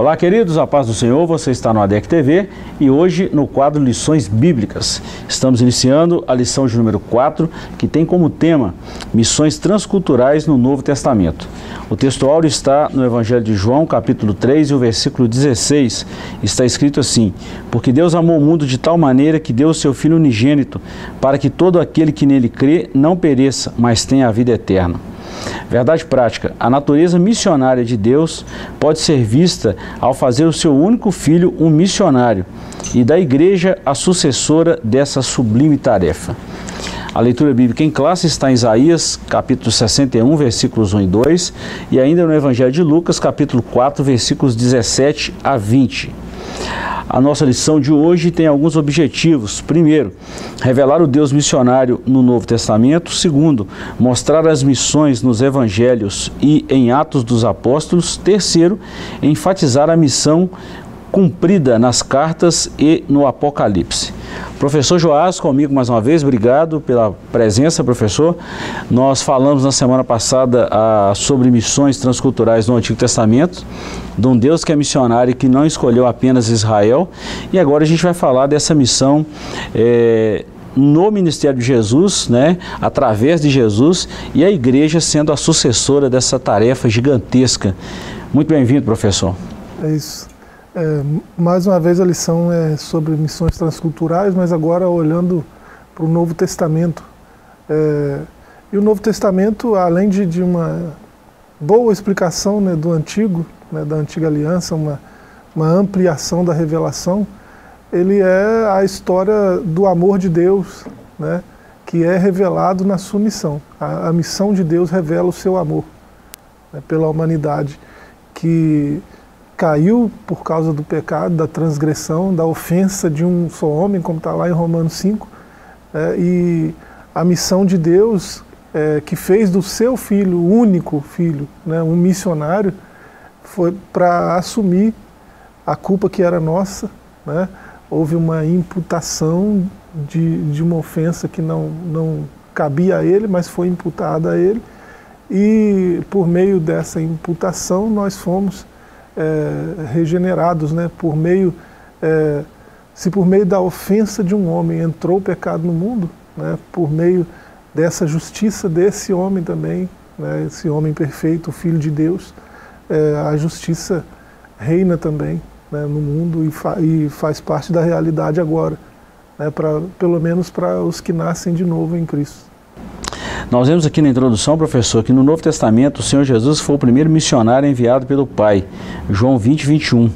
Olá, queridos, a paz do Senhor, você está no ADEC TV e hoje no quadro Lições Bíblicas. Estamos iniciando a lição de número 4, que tem como tema Missões Transculturais no Novo Testamento. O texto áureo está no Evangelho de João, capítulo 3, e o versículo 16. Está escrito assim: Porque Deus amou o mundo de tal maneira que deu o seu Filho unigênito, para que todo aquele que nele crê não pereça, mas tenha a vida eterna. Verdade prática: a natureza missionária de Deus pode ser vista ao fazer o seu único filho um missionário e da igreja a sucessora dessa sublime tarefa. A leitura bíblica em classe está em Isaías, capítulo 61, versículos 1 e 2, e ainda no Evangelho de Lucas, capítulo 4, versículos 17 a 20. A nossa lição de hoje tem alguns objetivos. Primeiro, revelar o Deus missionário no Novo Testamento. Segundo, mostrar as missões nos Evangelhos e em Atos dos Apóstolos. Terceiro, enfatizar a missão cumprida nas cartas e no Apocalipse. Professor Joás, comigo mais uma vez, obrigado pela presença, professor. Nós falamos na semana passada ah, sobre missões transculturais no Antigo Testamento, de um Deus que é missionário e que não escolheu apenas Israel. E agora a gente vai falar dessa missão. É, no ministério de Jesus, né, através de Jesus, e a igreja sendo a sucessora dessa tarefa gigantesca. Muito bem-vindo, professor. É isso. É, mais uma vez a lição é sobre missões transculturais, mas agora olhando para o Novo Testamento. É, e o Novo Testamento, além de, de uma boa explicação né, do Antigo, né, da Antiga Aliança, uma, uma ampliação da revelação, ele é a história do amor de Deus, né, que é revelado na sua missão. A, a missão de Deus revela o seu amor né, pela humanidade, que caiu por causa do pecado, da transgressão, da ofensa de um só homem, como está lá em Romanos 5. É, e a missão de Deus, é, que fez do seu filho, único filho, né, um missionário, foi para assumir a culpa que era nossa. Né? Houve uma imputação de, de uma ofensa que não, não cabia a ele, mas foi imputada a ele. E por meio dessa imputação nós fomos é, regenerados, né? Por meio, é, se por meio da ofensa de um homem entrou o pecado no mundo, né? Por meio dessa justiça desse homem também, né? Esse homem perfeito, o Filho de Deus, é, a justiça reina também né? no mundo e, fa e, faz parte da realidade agora, né? Para pelo menos para os que nascem de novo em Cristo. Nós vemos aqui na introdução, professor, que no Novo Testamento o Senhor Jesus foi o primeiro missionário enviado pelo Pai. João 20, 21.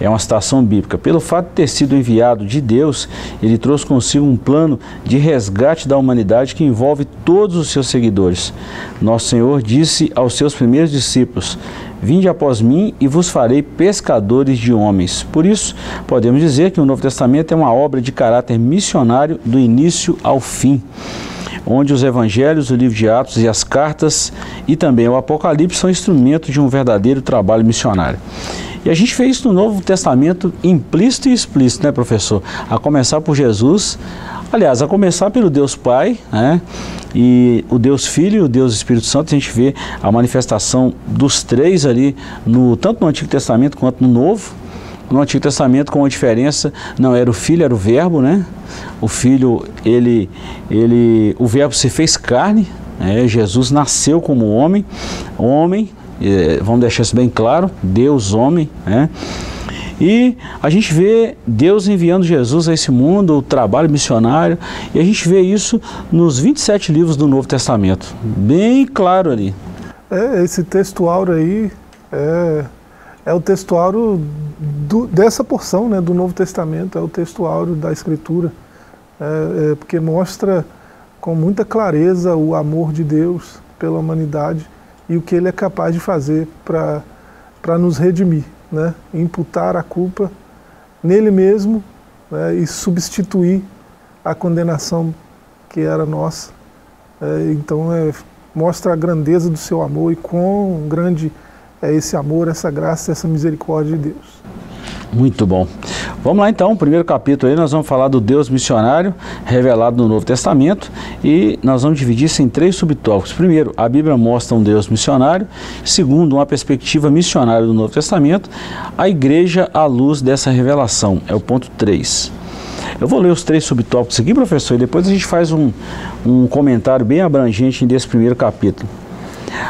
É uma citação bíblica. Pelo fato de ter sido enviado de Deus, ele trouxe consigo um plano de resgate da humanidade que envolve todos os seus seguidores. Nosso Senhor disse aos seus primeiros discípulos: Vinde após mim e vos farei pescadores de homens. Por isso, podemos dizer que o Novo Testamento é uma obra de caráter missionário do início ao fim onde os evangelhos, o livro de Atos e as cartas e também o Apocalipse são instrumentos de um verdadeiro trabalho missionário. E a gente vê isso no Novo Testamento implícito e explícito, né, professor? A começar por Jesus, aliás, a começar pelo Deus Pai, né? E o Deus Filho e o Deus Espírito Santo, a gente vê a manifestação dos três ali, no, tanto no Antigo Testamento quanto no Novo. No Antigo Testamento, com a diferença, não era o Filho, era o Verbo, né? O Filho, ele, ele, o Verbo se fez carne, né? Jesus nasceu como homem, homem, é, vamos deixar isso bem claro, Deus homem, né? E a gente vê Deus enviando Jesus a esse mundo, o trabalho missionário, e a gente vê isso nos 27 livros do Novo Testamento, bem claro ali. É, esse textual aí é é o texto áureo do, dessa porção né, do Novo Testamento, é o texto áureo da Escritura, é, é, porque mostra com muita clareza o amor de Deus pela humanidade e o que Ele é capaz de fazer para nos redimir, né, imputar a culpa nele mesmo né, e substituir a condenação que era nossa. É, então é, mostra a grandeza do seu amor e quão grande é esse amor, essa graça, essa misericórdia de Deus. Muito bom. Vamos lá então, primeiro capítulo aí, nós vamos falar do Deus missionário revelado no Novo Testamento e nós vamos dividir isso em três subtópicos. Primeiro, a Bíblia mostra um Deus missionário. Segundo, uma perspectiva missionária do Novo Testamento. A igreja à luz dessa revelação, é o ponto 3. Eu vou ler os três subtópicos aqui, professor, e depois a gente faz um, um comentário bem abrangente desse primeiro capítulo.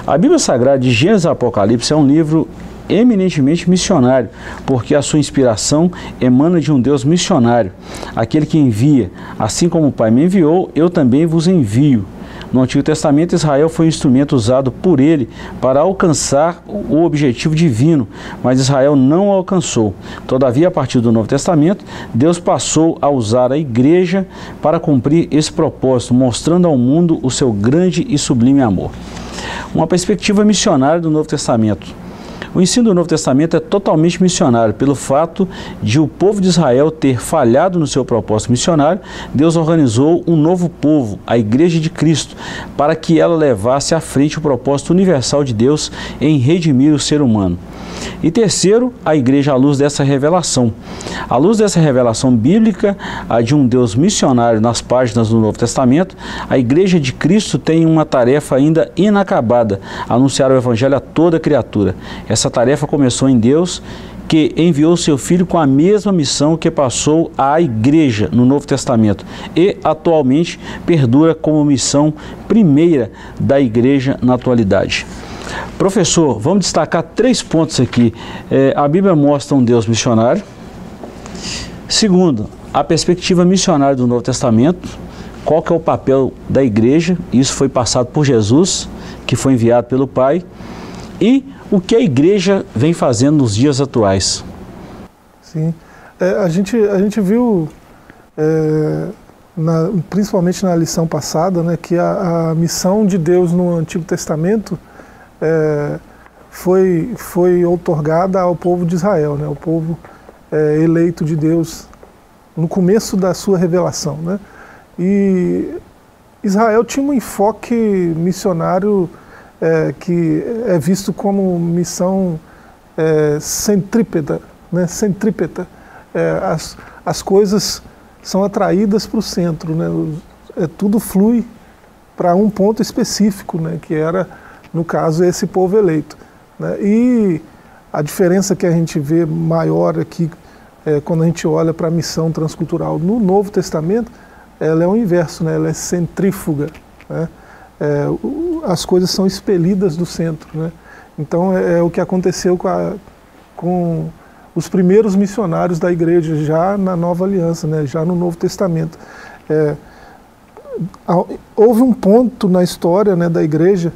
A Bíblia Sagrada de Gênesis Apocalipse é um livro eminentemente missionário, porque a sua inspiração emana de um Deus missionário, aquele que envia. Assim como o Pai me enviou, eu também vos envio. No Antigo Testamento, Israel foi um instrumento usado por ele para alcançar o objetivo divino, mas Israel não alcançou. Todavia, a partir do Novo Testamento, Deus passou a usar a igreja para cumprir esse propósito, mostrando ao mundo o seu grande e sublime amor. Uma perspectiva missionária do Novo Testamento. O ensino do Novo Testamento é totalmente missionário. Pelo fato de o povo de Israel ter falhado no seu propósito missionário, Deus organizou um novo povo, a Igreja de Cristo, para que ela levasse à frente o propósito universal de Deus em redimir o ser humano. E terceiro, a igreja à luz dessa revelação. À luz dessa revelação bíblica, a de um Deus missionário nas páginas do Novo Testamento, a igreja de Cristo tem uma tarefa ainda inacabada, anunciar o evangelho a toda criatura. Essa tarefa começou em Deus que enviou seu filho com a mesma missão que passou à igreja no Novo Testamento e atualmente perdura como missão primeira da igreja na atualidade. Professor, vamos destacar três pontos aqui. É, a Bíblia mostra um Deus missionário. Segundo, a perspectiva missionária do Novo Testamento. Qual que é o papel da igreja? Isso foi passado por Jesus, que foi enviado pelo Pai. E o que a igreja vem fazendo nos dias atuais? Sim, é, a, gente, a gente viu, é, na, principalmente na lição passada, né, que a, a missão de Deus no Antigo Testamento é, foi, foi otorgada ao povo de Israel, né, o povo é, eleito de Deus no começo da sua revelação. Né? E Israel tinha um enfoque missionário é, que é visto como missão é, centrípeta, né? centrípeta. É, as, as coisas são atraídas para o centro, né? é, tudo flui para um ponto específico, né? que era no caso, esse povo eleito. Né? E a diferença que a gente vê maior aqui, é, quando a gente olha para a missão transcultural no Novo Testamento, ela é o inverso, né? ela é centrífuga. Né? É, as coisas são expelidas do centro. Né? Então é, é o que aconteceu com, a, com, os primeiros missionários da igreja, já na Nova Aliança, né? já no Novo Testamento. É, houve um ponto na história né, da igreja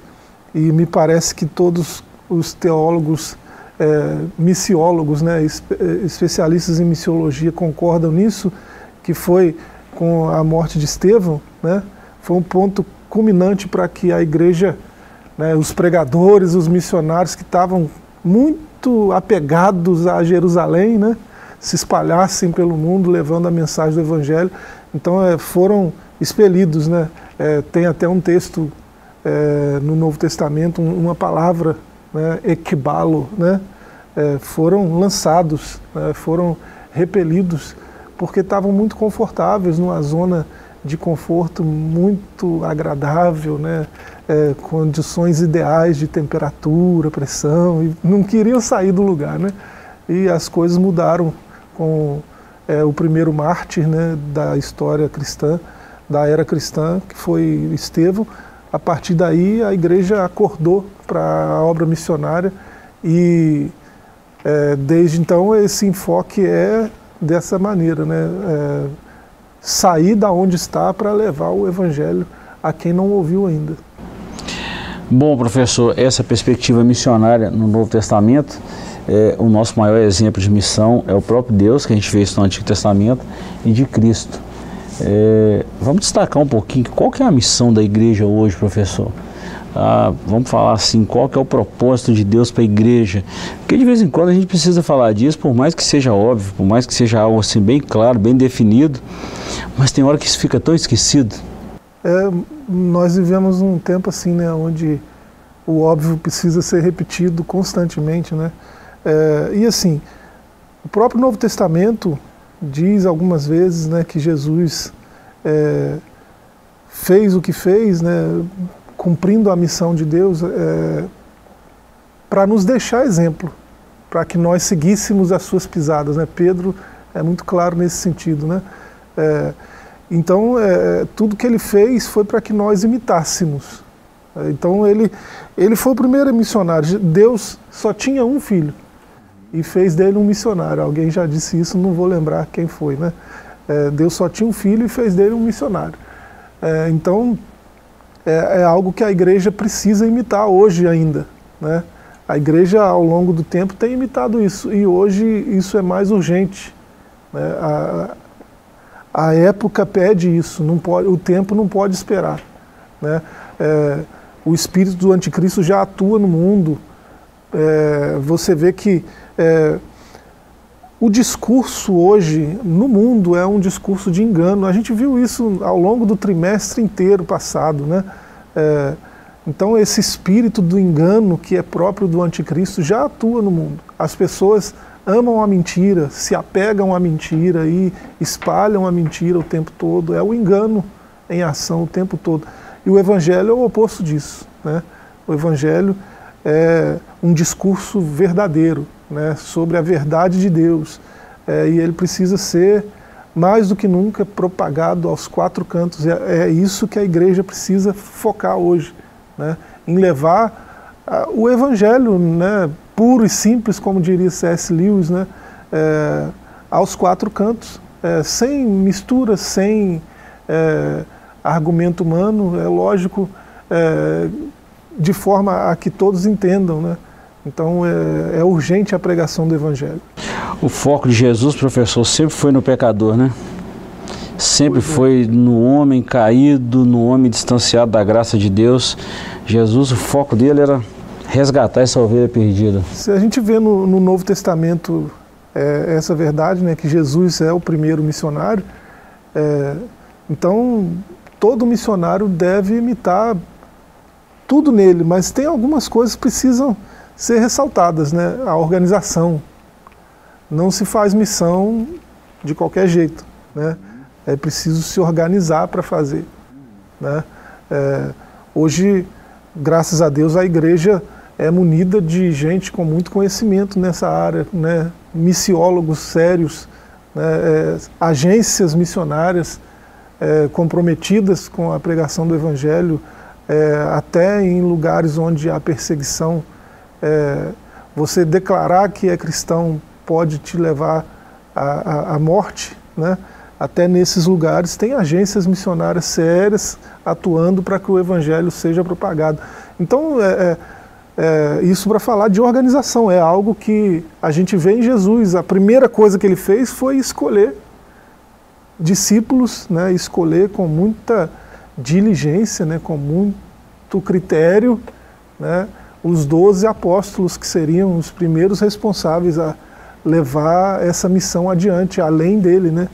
e me parece que todos os teólogos, é, missiólogos, né, é, especialistas em missiologia concordam nisso, que foi com a morte de Estevão, né, foi um ponto culminante para que a igreja, né, os pregadores, os missionários que estavam muito apegados a Jerusalém, né, se espalhassem pelo mundo levando a mensagem do Evangelho. Então é, foram expelidos. Né? É, tem até um texto é, no Novo Testamento uma palavra, né, equibalo, né, é, foram lançados, né, foram repelidos, porque estavam muito confortáveis numa zona de conforto muito agradável, né, é, condições ideais de temperatura, pressão, e não queriam sair do lugar. Né, e as coisas mudaram com é, o primeiro mártir né, da história cristã, da era cristã, que foi Estevão, a partir daí a igreja acordou para a obra missionária e é, desde então esse enfoque é dessa maneira, né? Sair da onde está para levar o evangelho a quem não ouviu ainda. Bom, professor, essa perspectiva missionária no Novo Testamento, é, o nosso maior exemplo de missão é o próprio Deus, que a gente vê isso no Antigo Testamento, e de Cristo. É, vamos destacar um pouquinho qual que é a missão da igreja hoje, professor. Ah, vamos falar assim, qual que é o propósito de Deus para a igreja? Porque de vez em quando a gente precisa falar disso, por mais que seja óbvio, por mais que seja algo assim bem claro, bem definido, mas tem hora que isso fica tão esquecido. É, nós vivemos um tempo assim, né, onde o óbvio precisa ser repetido constantemente, né? É, e assim, o próprio Novo Testamento diz algumas vezes né, que Jesus é, fez o que fez, né, cumprindo a missão de Deus, é, para nos deixar exemplo, para que nós seguíssemos as suas pisadas. Né? Pedro é muito claro nesse sentido. Né? É, então, é, tudo que ele fez foi para que nós imitássemos. Então, ele, ele foi o primeiro missionário. Deus só tinha um filho e fez dele um missionário. Alguém já disse isso, não vou lembrar quem foi. Né? É, Deus só tinha um filho e fez dele um missionário. É, então, é, é, algo que a igreja precisa imitar hoje ainda. Né? A igreja, ao longo do tempo, tem imitado isso e hoje isso é mais urgente. Né? A, a época pede isso, não pode, o tempo não pode esperar. Né? É, o espírito do anticristo já atua no mundo. É, você vê que é, o discurso hoje no mundo é um discurso de engano. A gente viu isso ao longo do trimestre inteiro passado. Né? É, então, esse espírito do engano que é próprio do anticristo já atua no mundo. As pessoas amam a mentira, se apegam à mentira e espalham a mentira o tempo todo. É o engano em ação o tempo todo. E o evangelho é o oposto disso. Né? O evangelho é um discurso verdadeiro, né, sobre a verdade de Deus. É, e ele precisa ser, mais do que nunca, propagado aos quatro cantos. É, é isso que a igreja precisa focar hoje, né, em levar a, o evangelho né, puro e simples, como diria C.S. Lewis, né, é, aos quatro cantos, é, sem mistura, sem é, argumento humano, é lógico, é, de forma a que todos entendam, né? Então é, é urgente a pregação do Evangelho. O foco de Jesus, professor, sempre foi no pecador, né? Sempre é. foi no homem caído, no homem distanciado da graça de Deus. Jesus, o foco dele era resgatar essa ovelha perdida. Se a gente vê no, no Novo Testamento é, essa verdade, né, que Jesus é o primeiro missionário, é, então todo missionário deve imitar tudo nele, mas tem algumas coisas que precisam ser ressaltadas, né? A organização. Não se faz missão de qualquer jeito, né? É preciso se organizar para fazer, né? É, hoje, graças a Deus, a igreja é munida de gente com muito conhecimento nessa área, né? Missiólogos sérios, né? é, agências missionárias é, comprometidas com a pregação do Evangelho, é, até em lugares onde há perseguição é, você declarar que é cristão pode te levar à, à, morte, né? até nesses lugares tem agências missionárias sérias atuando para que o evangelho seja propagado. Então, é, é, é isso para falar de organização, é algo que a gente vê em Jesus. A primeira coisa que ele fez foi escolher discípulos, né? escolher com muita diligência, né? com muito critério, né? Os doze apóstolos que seriam os primeiros responsáveis a levar essa missão adiante, além dele, né?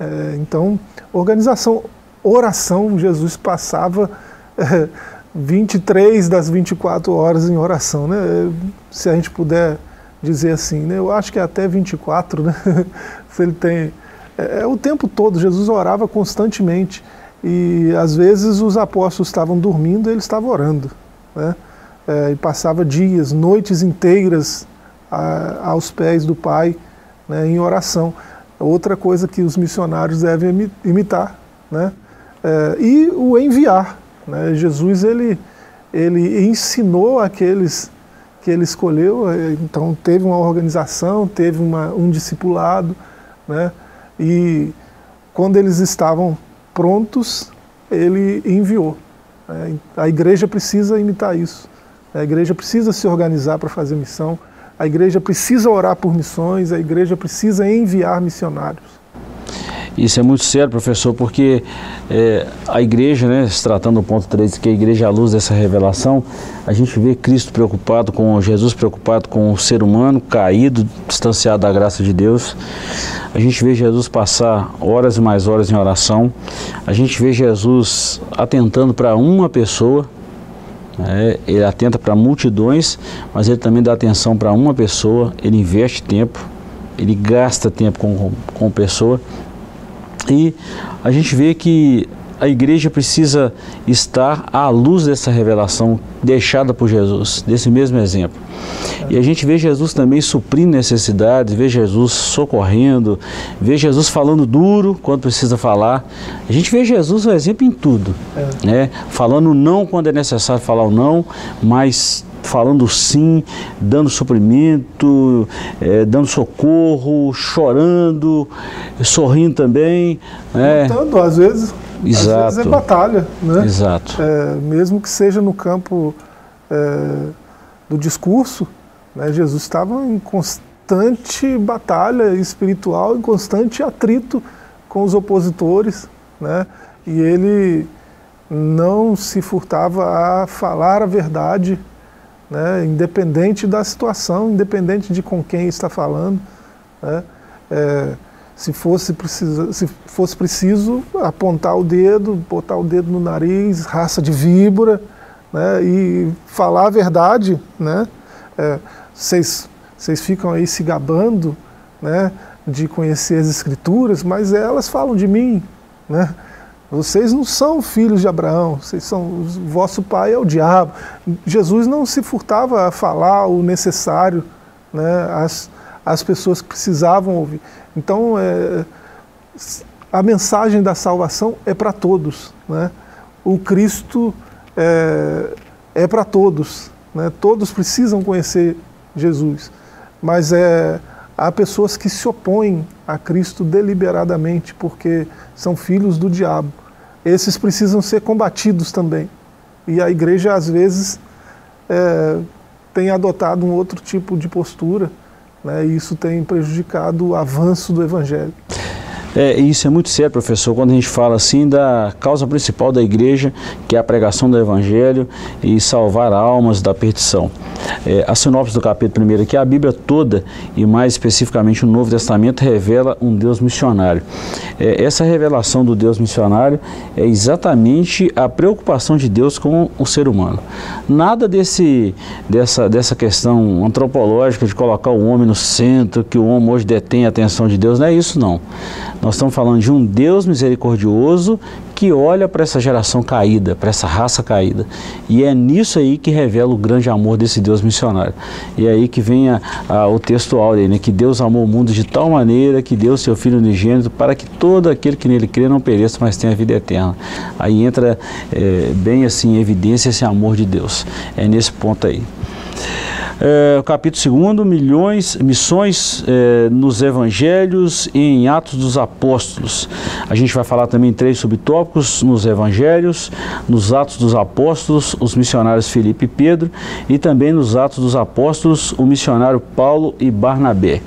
É, então, organização, oração, Jesus passava é, 23 das 24 horas em oração, né? Se a gente puder dizer assim, né? Eu acho que é até 24, né? Se ele tem é, é o tempo todo Jesus orava constantemente e às vezes os apóstolos estavam dormindo, e ele estava orando, né? É, e passava dias, noites inteiras a, aos pés do Pai né, em oração. Outra coisa que os missionários devem imitar. Né? É, e o enviar. Né? Jesus ele, ele ensinou aqueles que ele escolheu, é, então teve uma organização, teve uma, um discipulado, né? e quando eles estavam prontos, ele enviou. Né? A igreja precisa imitar isso. A igreja precisa se organizar para fazer missão, a igreja precisa orar por missões, a igreja precisa enviar missionários. Isso é muito sério, professor, porque é, a igreja, né, se tratando do ponto 3, que a igreja é a luz dessa revelação, a gente vê Cristo preocupado com Jesus, preocupado com o ser humano caído, distanciado da graça de Deus. A gente vê Jesus passar horas e mais horas em oração. A gente vê Jesus atentando para uma pessoa, é, ele atenta para multidões, mas ele também dá atenção para uma pessoa, ele investe tempo. ele gasta tempo com, com pessoa. E a gente vê que a igreja precisa estar à luz dessa revelação deixada por Jesus, desse mesmo exemplo. E a gente vê Jesus também suprindo necessidades, vê Jesus socorrendo, vê Jesus falando duro quando precisa falar. A gente vê Jesus o exemplo em tudo, é. né? Falando não quando é necessário falar o não, mas falando sim, dando suprimento, é, dando socorro, chorando, sorrindo também. Né? Lutando, às vezes Exato. Às vezes é batalha, né? Exato. É, mesmo que seja no campo é, do discurso, né? Jesus estava em constante batalha espiritual, em constante atrito com os opositores, né? E ele não se furtava a falar a verdade, né? independente da situação, independente de com quem está falando. Né? É, se fosse preciso, se fosse preciso apontar o dedo, botar o dedo no nariz, raça de víbora, né, e falar a verdade, né? É, vocês é, ficam aí se gabando, né, de conhecer as escrituras, mas elas falam de mim, né? Vocês não são filhos de Abraão, vocês são, o vosso pai é o diabo. Jesus não se furtava a falar o necessário, né, às pessoas precisavam ouvir. Então, é, a mensagem da salvação é para todos. Né? O Cristo é, é para todos. Né? Todos precisam conhecer Jesus. Mas é, há pessoas que se opõem a Cristo deliberadamente porque são filhos do diabo. Esses precisam ser combatidos também. E a igreja, às vezes, é, tem adotado um outro tipo de postura né, e isso tem prejudicado o avanço do Evangelho. É, isso é muito sério, professor, quando a gente fala assim da causa principal da igreja, que é a pregação do Evangelho e salvar almas da perdição. É, a sinopse do capítulo 1 aqui, a Bíblia toda, e mais especificamente o Novo Testamento, revela um Deus missionário. É, essa revelação do Deus missionário é exatamente a preocupação de Deus com o ser humano. Nada desse, dessa, dessa questão antropológica de colocar o homem no centro, que o homem hoje detém a atenção de Deus, não é isso não. Nós estamos falando de um Deus misericordioso que olha para essa geração caída, para essa raça caída. E é nisso aí que revela o grande amor desse Deus missionário. E é aí que vem a, a, o texto áureo, né? que Deus amou o mundo de tal maneira que deu seu Filho unigênito para que todo aquele que nele crê não pereça, mas tenha vida eterna. Aí entra é, bem assim em evidência esse amor de Deus. É nesse ponto aí. É, capítulo 2, milhões, missões é, nos evangelhos e em Atos dos Apóstolos. A gente vai falar também três subtópicos nos evangelhos, nos Atos dos Apóstolos, os missionários Filipe e Pedro, e também nos Atos dos Apóstolos, o missionário Paulo e Barnabé.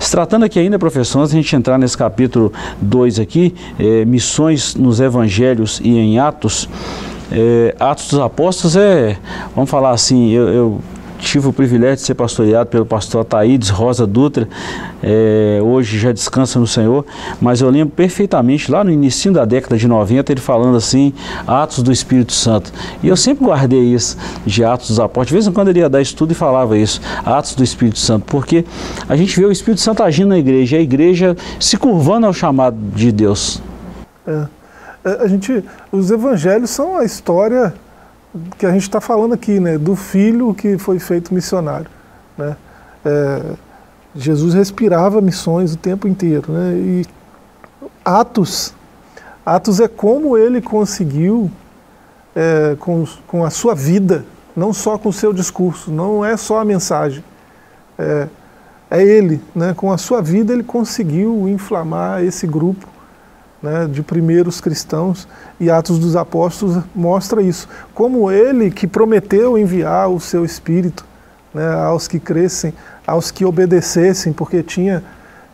Se tratando aqui ainda, professor, antes de a gente entrar nesse capítulo 2 aqui, é, missões nos evangelhos e em Atos, é, Atos dos Apóstolos é, vamos falar assim, eu, eu tive o privilégio de ser pastoreado pelo pastor Ataídes Rosa Dutra, é, hoje já descansa no Senhor, mas eu lembro perfeitamente, lá no início da década de 90, ele falando assim, Atos do Espírito Santo. E eu sempre guardei isso de Atos dos Apóstolos. De vez em quando ele ia dar estudo e falava isso, Atos do Espírito Santo, porque a gente vê o Espírito Santo agindo na igreja, a igreja se curvando ao chamado de Deus. É. é a gente, os evangelhos são a história que a gente está falando aqui, né, do filho que foi feito missionário. Né? É, Jesus respirava missões o tempo inteiro. Né? E Atos, Atos é como ele conseguiu, é, com, com a sua vida, não só com o seu discurso, não é só a mensagem. É, é ele, né? com a sua vida, ele conseguiu inflamar esse grupo né, de primeiros cristãos e Atos dos Apóstolos mostra isso. Como ele que prometeu enviar o seu Espírito né, aos que crescem, aos que obedecessem, porque tinha,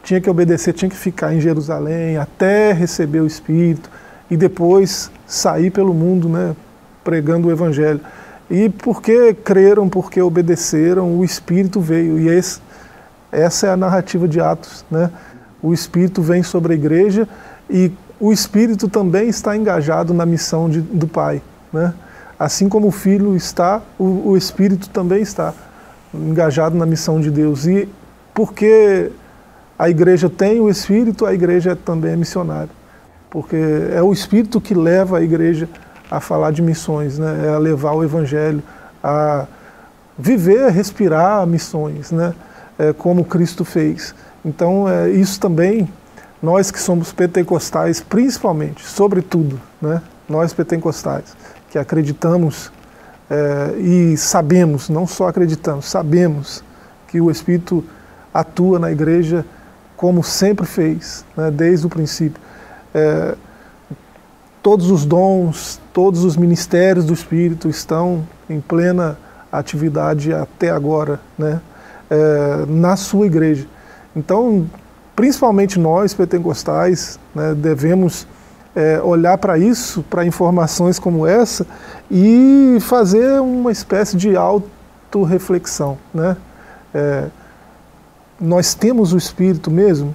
tinha que obedecer, tinha que ficar em Jerusalém até receber o Espírito e depois sair pelo mundo né, pregando o Evangelho. E porque creram, porque obedeceram, o Espírito veio. E esse, essa é a narrativa de Atos. Né? O Espírito vem sobre a igreja e o Espírito também está engajado na missão de, do Pai. Né? Assim como o Filho está, o, o Espírito também está engajado na missão de Deus. E porque a igreja tem o Espírito, a igreja também é missionária. Porque é o Espírito que leva a igreja a falar de missões, né? é a levar o Evangelho, a viver, respirar missões, né? É, como Cristo fez. Então, é, isso também, nós que somos pentecostais, principalmente, sobretudo, né? nós pentecostais, que acreditamos é, e sabemos, não só acreditamos, sabemos que o Espírito atua na igreja como sempre fez, né, desde o princípio. É, todos os dons, todos os ministérios do Espírito estão em plena atividade até agora, né, é, na sua igreja. Então, principalmente nós, pentecostais, né, devemos é, olhar para isso, para informações como essa, e fazer uma espécie de autorreflexão. Né? É, nós temos o Espírito mesmo?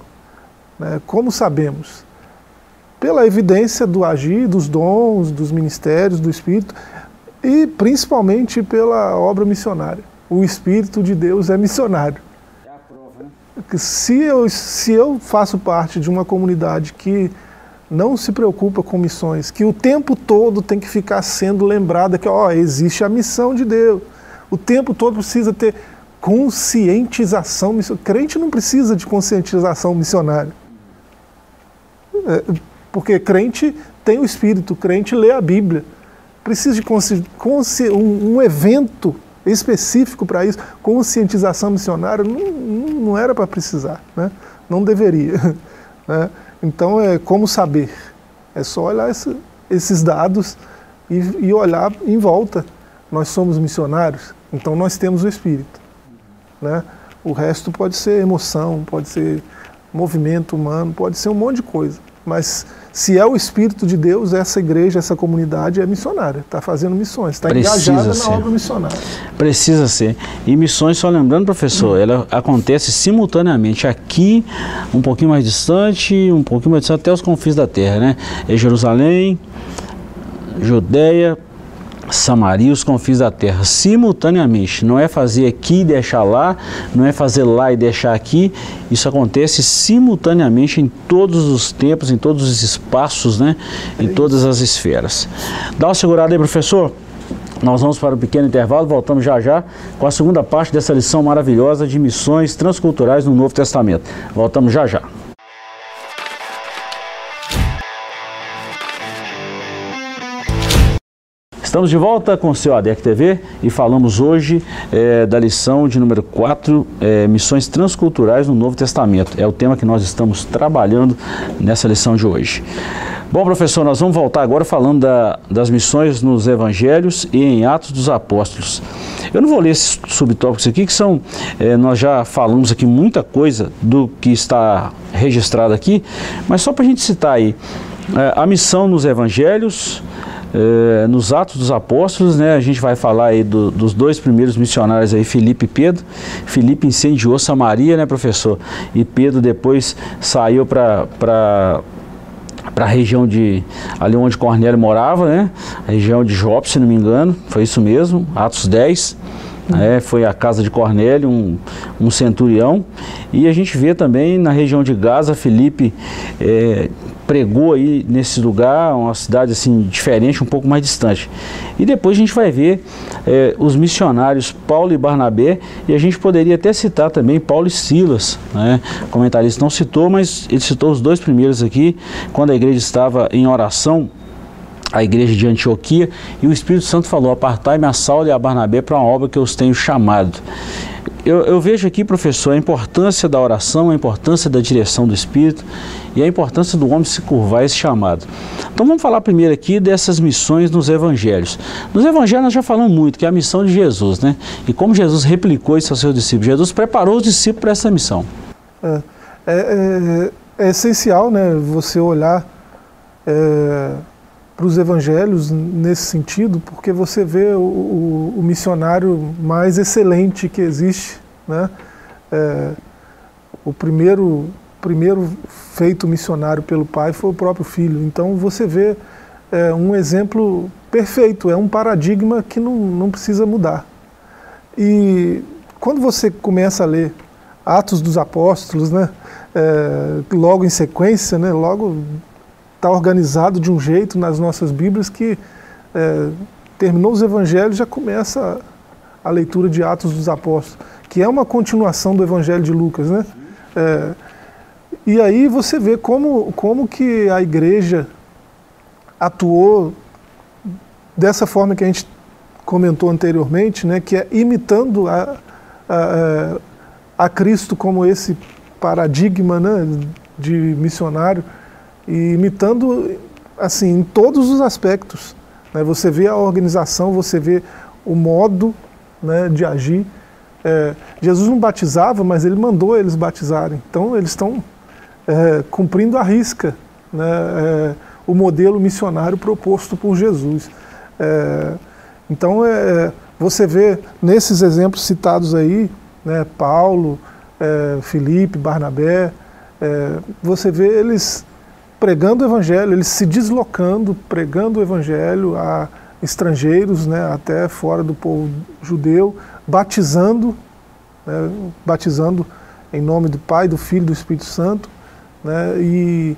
Né? Como sabemos? Pela evidência do agir, dos dons, dos ministérios do Espírito e principalmente pela obra missionária. O Espírito de Deus é missionário. Né? Se eu, se eu faço parte de uma comunidade que não se preocupa com missões, que o tempo todo tem que ficar sendo lembrada que ó, existe a missão de Deus. O tempo todo precisa ter conscientização missionária. Crente não precisa de conscientização missionária. É, porque crente tem o Espírito, crente lê a Bíblia. Precisa de consci, consci, um, um, evento específico para isso. Conscientização missionária não, não era para precisar, né? não deveria. Né? Então, é como saber? É só olhar esse, esses dados e, e olhar em volta. Nós somos missionários, então nós temos o Espírito. Né? O resto pode ser emoção, pode ser movimento humano, pode ser um monte de coisa. Mas se é o Espírito de Deus, essa igreja, essa comunidade é missionária, está fazendo missões, está engajada ser. na obra missionária. Precisa ser. E missões, só lembrando, professor, hum. ela acontece simultaneamente aqui, um pouquinho mais distante, um pouquinho mais distante, até os confins da terra, né? É Jerusalém, Judéia, Samaria e os confins da terra simultaneamente. Não é fazer aqui e deixar lá, não é fazer lá e deixar aqui. Isso acontece simultaneamente em todos os tempos, em todos os espaços, né? em todas as esferas. Dá uma segurada aí, professor. Nós vamos para um pequeno intervalo, voltamos já já com a segunda parte dessa lição maravilhosa de missões transculturais no Novo Testamento. Voltamos já já. Estamos de volta com o seu ADEC TV e falamos hoje é, da lição de número 4, é, Missões Transculturais no Novo Testamento. É o tema que nós estamos trabalhando nessa lição de hoje. Bom, professor, nós vamos voltar agora falando da, das missões nos Evangelhos e em Atos dos Apóstolos. Eu não vou ler esses subtópicos aqui, que são, é, nós já falamos aqui muita coisa do que está registrado aqui, mas só para a gente citar aí, a missão nos Evangelhos, é, nos Atos dos Apóstolos, né, a gente vai falar aí do, dos dois primeiros missionários aí, Felipe e Pedro. Felipe incendiou Samaria, né, professor? E Pedro depois saiu para para a região de ali onde Cornélio morava, né? A região de Jope, se não me engano, foi isso mesmo, Atos 10. É, foi a casa de Cornélio, um, um, centurião. E a gente vê também na região de Gaza, Felipe é, pregou aí nesse lugar, uma cidade assim diferente, um pouco mais distante. E depois a gente vai ver é, os missionários Paulo e Barnabé, e a gente poderia até citar também Paulo e Silas, né? O comentarista não citou, mas ele citou os dois primeiros aqui, quando a igreja estava em oração a igreja de Antioquia e o Espírito Santo falou: Apartai-me a Saulo e a Barnabé para uma obra que eu os tenho chamado. Eu, eu, vejo aqui, professor, a importância da oração, a importância da direção do Espírito e a importância do homem se curvar a esse chamado. Então vamos falar primeiro aqui dessas missões nos evangelhos. Nos evangelhos nós já falamos muito que é a missão de Jesus, né? E como Jesus replicou isso aos seus discípulos. Jesus preparou os discípulos para essa missão. É, é, é, é essencial, né? Você olhar é, para os evangelhos nesse sentido, porque você vê o, o, o missionário mais excelente que existe, né? É, o primeiro primeiro feito missionário pelo pai foi o próprio filho. Então você vê é, um exemplo perfeito, é um paradigma que não, não precisa mudar. E quando você começa a ler Atos dos Apóstolos, né? É, logo em sequência, né? Logo está organizado de um jeito nas nossas Bíblias que é, terminou os Evangelhos já começa a, leitura de Atos dos Apóstolos, que é uma continuação do Evangelho de Lucas, né? É, e aí você vê como, como que a igreja atuou dessa forma que a gente comentou anteriormente, né, que é imitando a, a, a Cristo como esse paradigma né, de missionário, e imitando assim em todos os aspectos. Né, você vê a organização, você vê o modo né, de agir. É, Jesus não batizava, mas ele mandou eles batizarem. Então eles estão é, cumprindo a risca né, é, o modelo missionário proposto por Jesus. É, então, é, você vê nesses exemplos citados aí, né, Paulo, é, Felipe, Barnabé, é, você vê eles pregando o evangelho, eles se deslocando, pregando o evangelho a estrangeiros, né, até fora do povo judeu, batizando, né, batizando em nome do Pai, do Filho do Espírito Santo, né, e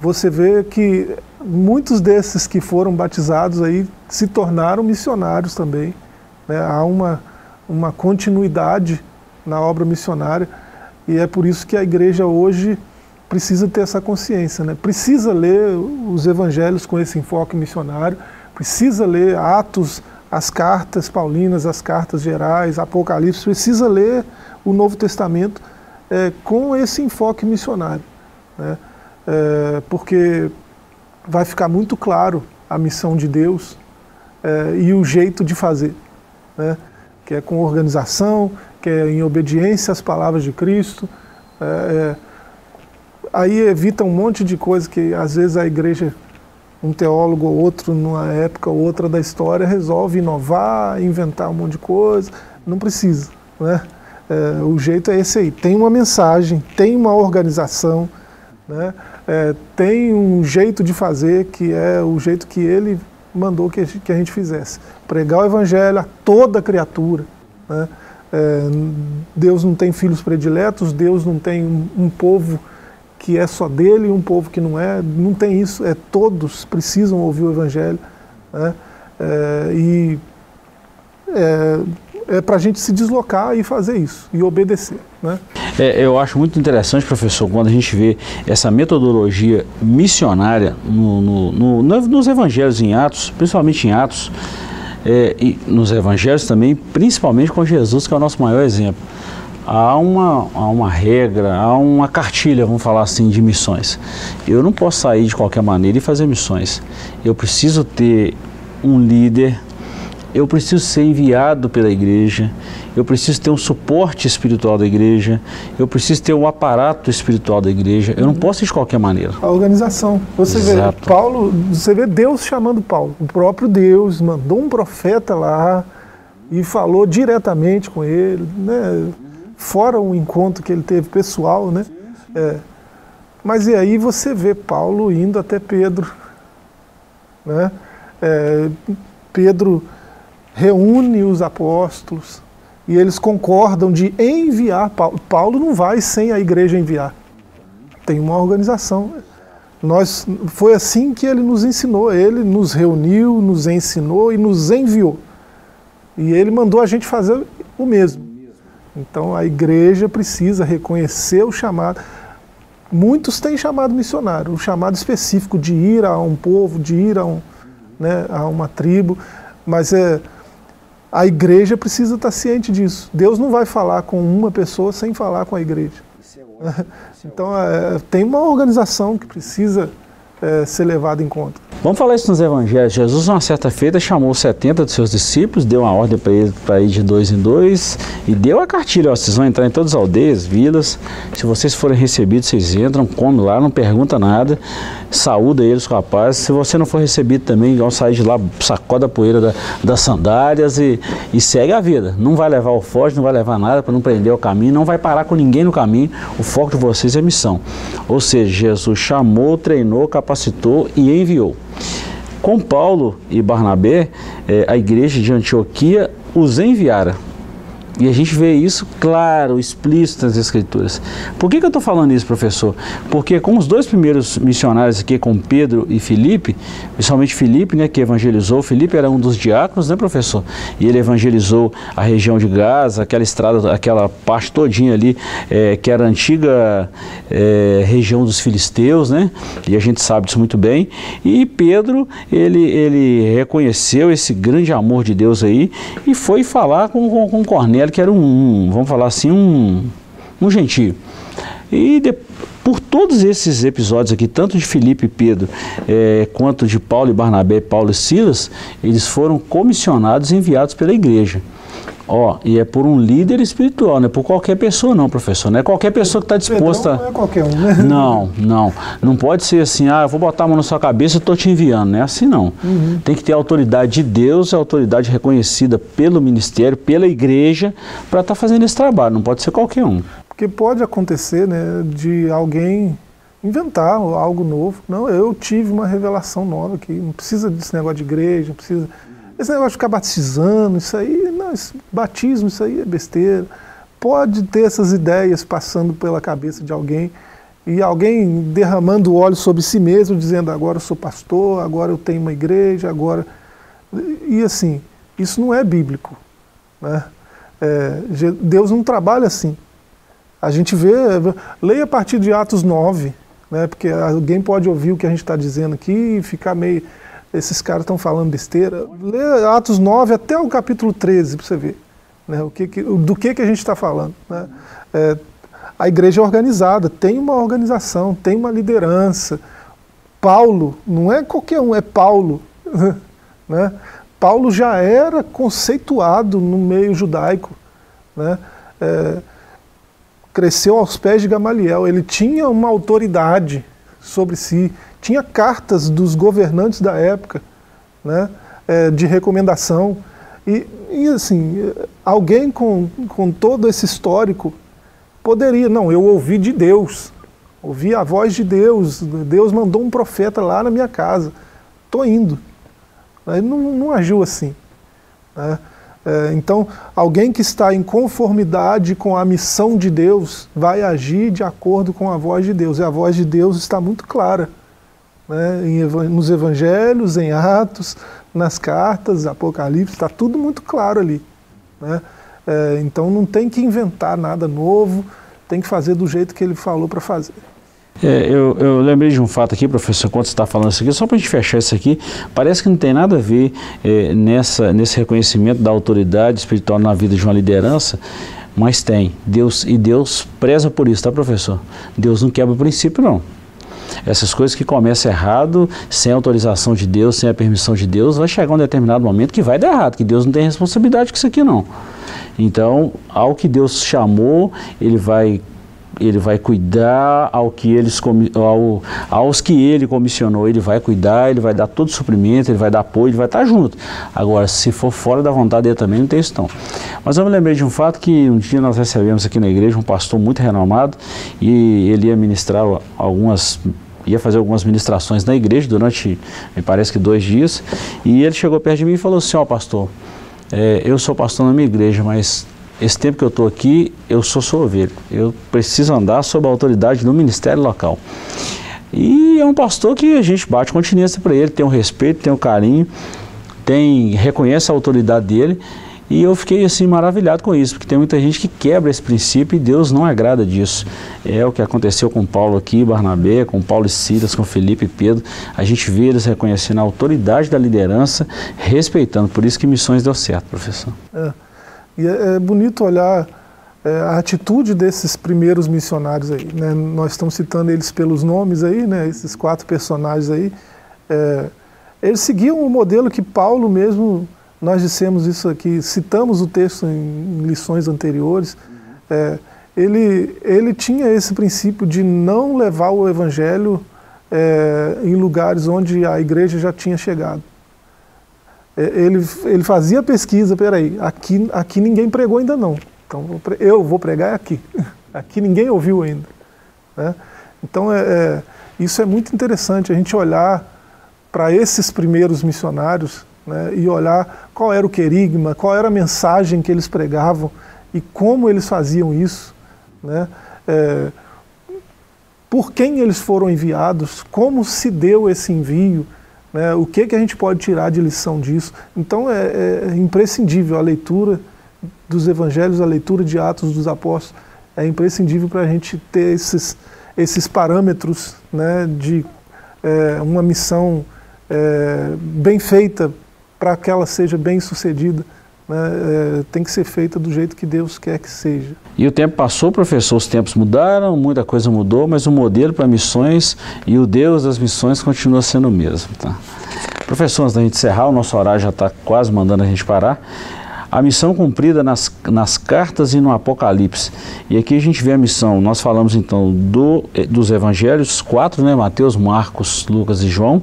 você vê que muitos desses que foram batizados aí se tornaram missionários também. Né? Há uma, uma continuidade na obra missionária e é por isso que a igreja hoje precisa ter essa consciência, né? precisa ler os evangelhos com esse enfoque missionário, precisa ler Atos, as cartas paulinas, as cartas gerais, Apocalipse, precisa ler o Novo Testamento é, com esse enfoque missionário. Né? É, porque vai ficar muito claro a missão de Deus é, e o jeito de fazer, né? que é com organização, que é em obediência às palavras de Cristo. É, é, aí evita um monte de coisa que às vezes a igreja, um teólogo ou outro, numa época ou outra da história, resolve inovar, inventar um monte de coisa. Não precisa. Né? É, o jeito é esse aí. Tem uma mensagem, tem uma organização, né? É, tem um jeito de fazer que é o jeito que ele mandou que a gente, que a gente fizesse. Pregar o evangelho a toda criatura. Né? É, Deus não tem filhos prediletos, Deus não tem um, um povo que é só dele e um povo que não é. Não tem isso. É todos precisam ouvir o evangelho. Né? É, e é, é para a gente se deslocar e fazer isso e obedecer. Né? É, eu acho muito interessante, professor, quando a gente vê essa metodologia missionária no, no, no, nos evangelhos em Atos, principalmente em Atos, é, e nos evangelhos também, principalmente com Jesus, que é o nosso maior exemplo. Há uma, há uma regra, há uma cartilha, vamos falar assim, de missões. Eu não posso sair de qualquer maneira e fazer missões. Eu preciso ter um líder eu preciso ser enviado pela igreja, eu preciso ter um suporte espiritual da igreja, eu preciso ter um aparato espiritual da igreja, eu não posso ir de qualquer maneira. A organização. Você Exato. vê Paulo, você vê Deus chamando Paulo, o próprio Deus mandou um profeta lá e falou diretamente com ele, né? Fora o encontro que ele teve pessoal, né? É. Mas e aí você vê Paulo indo até Pedro, né? É, Pedro reúne os apóstolos e eles concordam de enviar Paulo. Paulo não vai sem a igreja enviar. Tem uma organização. Nós, foi assim que ele nos ensinou. Ele nos reuniu, nos ensinou e nos enviou. E ele mandou a gente fazer o mesmo. Então a igreja precisa reconhecer o chamado. Muitos têm chamado missionário, o chamado específico de ir a um povo, de ir a, um, né, a uma tribo, mas é, a igreja precisa estar ciente disso. Deus não vai falar com uma pessoa sem falar com a igreja. É então, é, tem uma organização que precisa é, ser levada em conta. Vamos falar isso nos evangelhos. Jesus, uma certa feita, chamou 70 dos seus discípulos, deu uma ordem para para ir de dois em dois e deu a cartilha: ó, vocês vão entrar em todas as aldeias, vilas. Se vocês forem recebidos, vocês entram, come lá, não pergunta nada, saúda eles, rapazes. Se você não for recebido também, vão sair de lá, sacoda a poeira da, das sandálias e, e segue a vida. Não vai levar o forte, não vai levar nada para não prender o caminho, não vai parar com ninguém no caminho. O foco de vocês é missão. Ou seja, Jesus chamou, treinou, capacitou e enviou. Com Paulo e Barnabé, eh, a igreja de Antioquia os enviara. E a gente vê isso claro, explícito nas Escrituras. Por que, que eu estou falando isso, professor? Porque com os dois primeiros missionários aqui, com Pedro e Filipe, principalmente Filipe, né, que evangelizou, Filipe era um dos diáconos, né, professor? E ele evangelizou a região de Gaza, aquela estrada, aquela parte todinha ali, é, que era a antiga é, região dos filisteus, né? E a gente sabe disso muito bem. E Pedro, ele, ele reconheceu esse grande amor de Deus aí e foi falar com, com, com Cornélio que era um, vamos falar assim, um, um gentio. E de, por todos esses episódios aqui, tanto de Filipe e Pedro, é, quanto de Paulo e Barnabé, Paulo e Silas, eles foram comissionados e enviados pela igreja. Ó, e é por um líder espiritual, não é por qualquer pessoa não, professor. Não é qualquer pessoa que está disposta... Não é qualquer um, né? Não, não. Não pode ser assim, ah, eu vou botar a mão na sua cabeça e estou te enviando. Não é assim não. Uhum. Tem que ter a autoridade de Deus, a autoridade reconhecida pelo ministério, pela igreja, para estar tá fazendo esse trabalho. Não pode ser qualquer um. Porque pode acontecer, né, de alguém inventar algo novo. Não, eu tive uma revelação nova aqui. Não precisa desse negócio de igreja, não precisa esse negócio de ficar batizando, isso aí, não, batismo, isso aí é besteira. Pode ter essas ideias passando pela cabeça de alguém e alguém derramando óleo sobre si mesmo, dizendo agora eu sou pastor, agora eu tenho uma igreja, agora. E assim, isso não é bíblico. Né? É, Deus não trabalha assim. A gente vê, leia a partir de Atos 9, né? porque alguém pode ouvir o que a gente está dizendo aqui e ficar meio esses caras estão falando besteira. Lê Atos 9 até o capítulo 13 para você ver né, o que, que, do que, que a gente está falando. Né? É, a igreja é organizada, tem uma organização, tem uma liderança. Paulo, não é qualquer um, é Paulo. né? Paulo já era conceituado no meio judaico. Né? É, cresceu aos pés de Gamaliel, ele tinha uma autoridade sobre si tinha cartas dos governantes da época né, é, de recomendação. E, e, assim, alguém com, com todo esse histórico poderia, não, eu ouvi de Deus, ouvi a voz de Deus, Deus mandou um profeta lá na minha casa, estou indo. Ele não, não agiu assim. Né? É, então, alguém que está em conformidade com a missão de Deus vai agir de acordo com a voz de Deus, e a voz de Deus está muito clara né, nos evangelhos, em Atos, nas cartas, Apocalipse, está tudo muito claro ali. Né? É, então não tem que inventar nada novo, tem que fazer do jeito que ele falou para fazer. É, eu, eu, lembrei de um fato aqui, professor, quando você está falando isso aqui, só para a gente fechar isso aqui, parece que não tem nada a ver é, nessa, nesse reconhecimento da autoridade espiritual na vida de uma liderança, mas tem. Deus E Deus preza por isso, tá, professor? Deus não quebra o princípio, não. Essas coisas que começam errado, sem autorização de Deus, sem a permissão de Deus, vai chegar um determinado momento que vai dar errado, que Deus não tem responsabilidade com isso aqui não. Então, ao que Deus chamou, ele vai ele vai cuidar ao que eles ao, aos que ele comissionou, ele vai cuidar, ele vai dar todo o suprimento, ele vai dar apoio, ele vai estar junto. Agora, se for fora da vontade dele também, não tem isso não. Mas eu me lembrei de um fato que um dia nós recebemos aqui na igreja um pastor muito renomado e ele ia ministrar algumas ia fazer algumas ministrações na igreja durante, me parece que dois dias, e ele chegou perto de mim e falou assim, ó oh, pastor, é, eu sou pastor na minha igreja, mas esse tempo que eu estou aqui, eu sou sua ovelha, eu preciso andar sob a autoridade do ministério local. E é um pastor que a gente bate continência para ele, tem um respeito, tem um carinho, tem, reconhece a autoridade dele, e eu fiquei assim maravilhado com isso, porque tem muita gente que quebra esse princípio e Deus não agrada disso. É o que aconteceu com Paulo aqui, Barnabé, com Paulo e Silas, com Felipe e Pedro. A gente vê eles reconhecendo a autoridade da liderança, respeitando. Por isso que missões deu certo, professor. É. E é, é bonito olhar é, a atitude desses primeiros missionários aí. Né? Nós estamos citando eles pelos nomes aí, né? esses quatro personagens aí. É, eles seguiam o modelo que Paulo mesmo nós dissemos isso aqui, citamos o texto em, lições anteriores. É, ele, ele tinha esse princípio de não levar o evangelho é, em lugares onde a igreja já tinha chegado. É, ele, ele fazia pesquisa, peraí, aqui, aqui ninguém pregou ainda não, então eu vou pregar aqui, aqui ninguém ouviu ainda. Né? Então é, é, isso é muito interessante, a gente olhar para esses primeiros missionários né, e olhar qual era o querigma, qual era a mensagem que eles pregavam e como eles faziam isso, né? É, por quem eles foram enviados, como se deu esse envio, né? o que, que a gente pode tirar de lição disso. Então é, é imprescindível a leitura dos evangelhos, a leitura de Atos dos Apóstolos, é imprescindível para a gente ter esses, esses parâmetros né, de é, uma missão é, bem feita para que ela seja bem sucedida. Né, é, tem que ser feita do jeito que Deus quer que seja. E o tempo passou, professor, os tempos mudaram, muita coisa mudou, mas o modelo para missões e o Deus das missões continua sendo o mesmo. Tá? Professor, antes da gente encerrar, o nosso horário já está quase mandando a gente parar a missão cumprida nas, nas cartas e no Apocalipse. E aqui a gente vê a missão, nós falamos então do, eh, dos evangelhos, quatro, né? Mateus, Marcos, Lucas e João,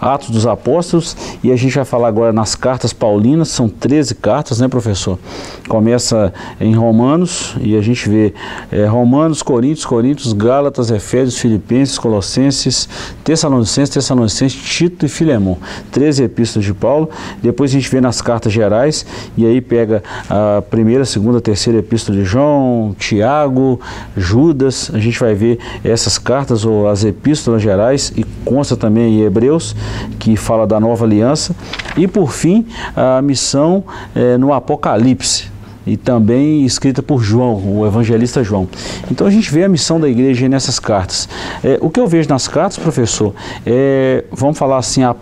Atos dos Apóstolos, e a gente vai falar agora nas cartas paulinas, são 13 cartas, né, professor? Começa em Romanos, e a gente vê é, Romanos, Coríntios, Coríntios, Gálatas, Efésios, Filipenses, Colossenses, Tessalonicenses, Tessalonicenses, Tito e Filemão. 13 epístolas de Paulo. Depois a gente vê nas cartas gerais, e aí pega a primeira, segunda, terceira epístola de João, Tiago, Judas, a gente vai ver essas cartas ou as epístolas gerais e consta também em Hebreus, que fala da nova aliança, e por fim a missão é, no Apocalipse e também escrita por João, o evangelista João. Então a gente vê a missão da igreja nessas cartas. É, o que eu vejo nas cartas, professor, é, vamos falar assim, a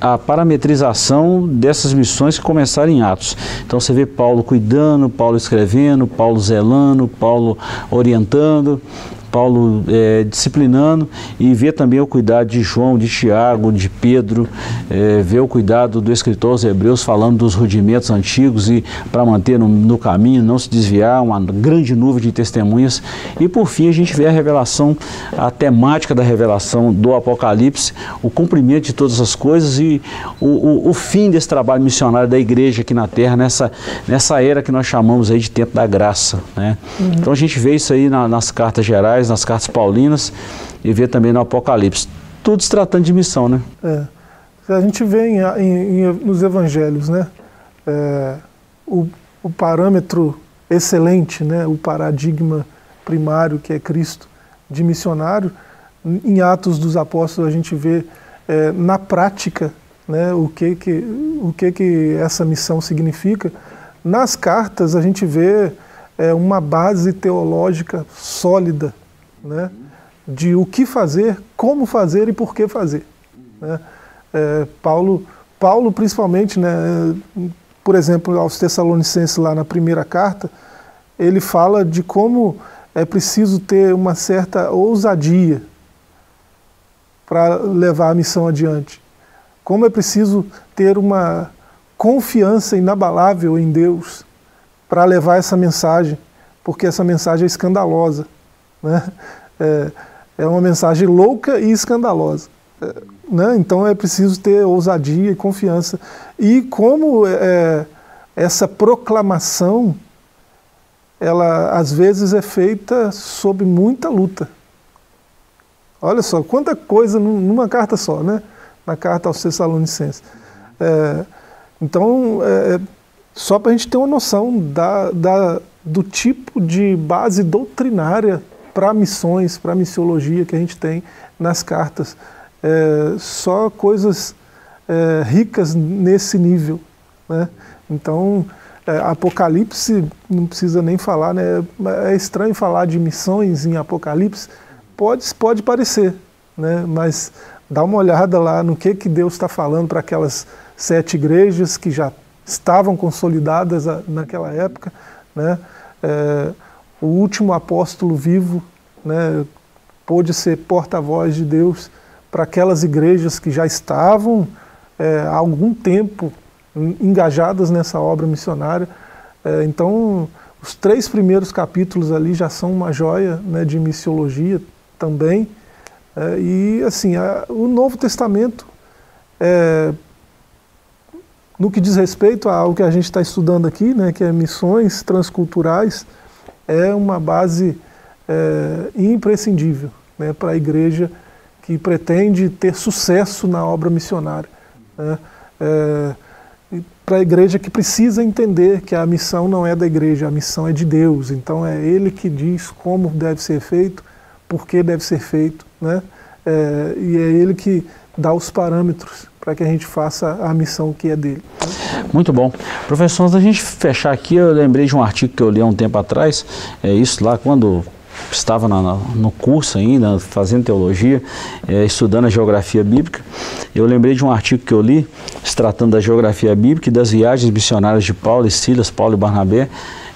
a parametrização dessas missões que começaram em Atos. Então você vê Paulo cuidando, Paulo escrevendo, Paulo zelando, Paulo orientando, Paulo é, disciplinando e vê também o cuidado de João, de Tiago, de Pedro, é, vê o cuidado do escritor aos Hebreus falando dos rudimentos antigos e para manter no, no, caminho, não se desviar, uma grande nuvem de testemunhas. E por fim a gente vê a revelação, a temática da revelação do Apocalipse, o cumprimento de todas as coisas e o, o, o fim desse trabalho missionário da igreja aqui na Terra, nessa, nessa era que nós chamamos aí de tempo da graça. Né? Uhum. Então a gente vê isso aí na, nas cartas gerais nas cartas paulinas e vê também no Apocalipse. Tudo se tratando de missão, né? É. A gente vê em, em, em, nos evangelhos, né? É, o, o parâmetro excelente, né? O paradigma primário que é Cristo de missionário. Em Atos dos Apóstolos a gente vê é, na prática né, o, que, que, o que, que essa missão significa. Nas cartas a gente vê é, uma base teológica sólida né, de o que fazer, como fazer e por que fazer. Né? É, Paulo, Paulo, principalmente, né, por exemplo, aos Tessalonicenses, lá na primeira carta, ele fala de como é preciso ter uma certa ousadia para levar a missão adiante. Como é preciso ter uma confiança inabalável em Deus para levar essa mensagem, porque essa mensagem é escandalosa. Né? É, é uma mensagem louca e escandalosa. É, né? Então é preciso ter ousadia e confiança. E como é, é, essa proclamação, ela às vezes é feita sob muita luta. Olha só, quanta coisa numa carta só, né? Na carta aos Tessalonicenses. É, então, é, só para a gente ter uma noção da, da, do tipo de base doutrinária para missões, para missiologia que a gente tem nas cartas. É, só coisas é, ricas nesse nível. Né? Então, é, Apocalipse, não precisa nem falar, né? é estranho falar de missões em Apocalipse, pode, pode parecer, né? mas dá uma olhada lá no que, que Deus está falando para aquelas sete igrejas que já estavam consolidadas naquela época, né? É, o último apóstolo vivo, né, pôde ser porta-voz de Deus para aquelas igrejas que já estavam é, há algum tempo engajadas nessa obra missionária. É, então, os três primeiros capítulos ali já são uma joia né, de missiologia também. É, e, assim, a, o Novo Testamento é, no que diz respeito ao que a gente está estudando aqui, né, que é missões transculturais, é uma base é, imprescindível né, para a igreja que pretende ter sucesso na obra missionária. Né. É, para a igreja que precisa entender que a missão não é da igreja, a missão é de Deus. Então é Ele que diz como deve ser feito, por que deve ser feito, né? É, e é Ele que dá os parâmetros para que a gente faça a missão que é dele. Muito bom. Professor, antes da gente fechar aqui, eu lembrei de um artigo que eu li há um tempo atrás, é isso lá quando estava na, no curso ainda, fazendo teologia, é, estudando a geografia bíblica, eu lembrei de um artigo que eu li, se tratando da geografia bíblica e das viagens missionárias de Paulo e Silas, Paulo e Barnabé.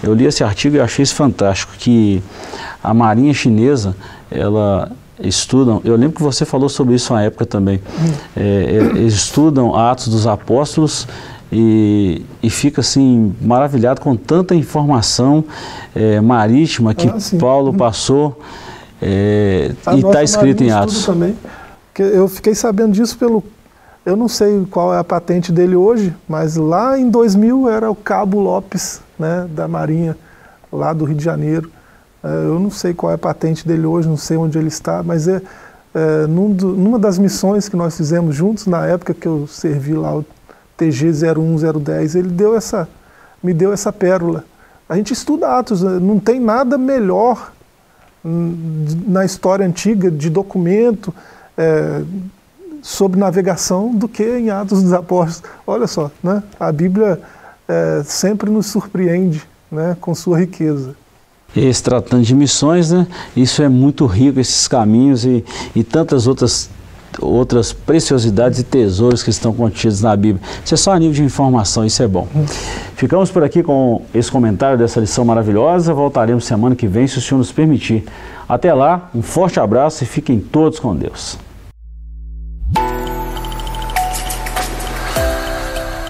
Eu li esse artigo e achei isso fantástico, que a marinha chinesa, ela estudam, eu lembro que você falou sobre isso na época também, é, é, eles estudam Atos dos Apóstolos e, e fica assim maravilhado com tanta informação é, marítima que ah, Paulo passou é, e está escrito em Atos. Também, que eu fiquei sabendo disso pelo, eu não sei qual é a patente dele hoje, mas lá em 2000 era o Cabo Lopes, né, da Marinha, lá do Rio de Janeiro. É, eu não sei qual é a patente dele hoje, não sei onde ele está, mas é, é num do, numa das missões que nós fizemos juntos, na época que eu servi lá o TG 01010, ele deu essa, me deu essa pérola. A gente estuda Atos, né? não tem nada melhor na história antiga de documento é, sobre navegação do que em Atos dos Apóstolos. Olha só, né? a Bíblia é, sempre nos surpreende né, com sua riqueza. Se tratando de missões, né, isso é muito rico, esses caminhos e, e tantas outras outras preciosidades e tesouros que estão contidos na Bíblia. Isso é só a nível de informação, isso é bom. Ficamos por aqui com esse comentário dessa lição maravilhosa. Voltaremos semana que vem, se o Senhor nos permitir. Até lá, um forte abraço e fiquem todos com Deus.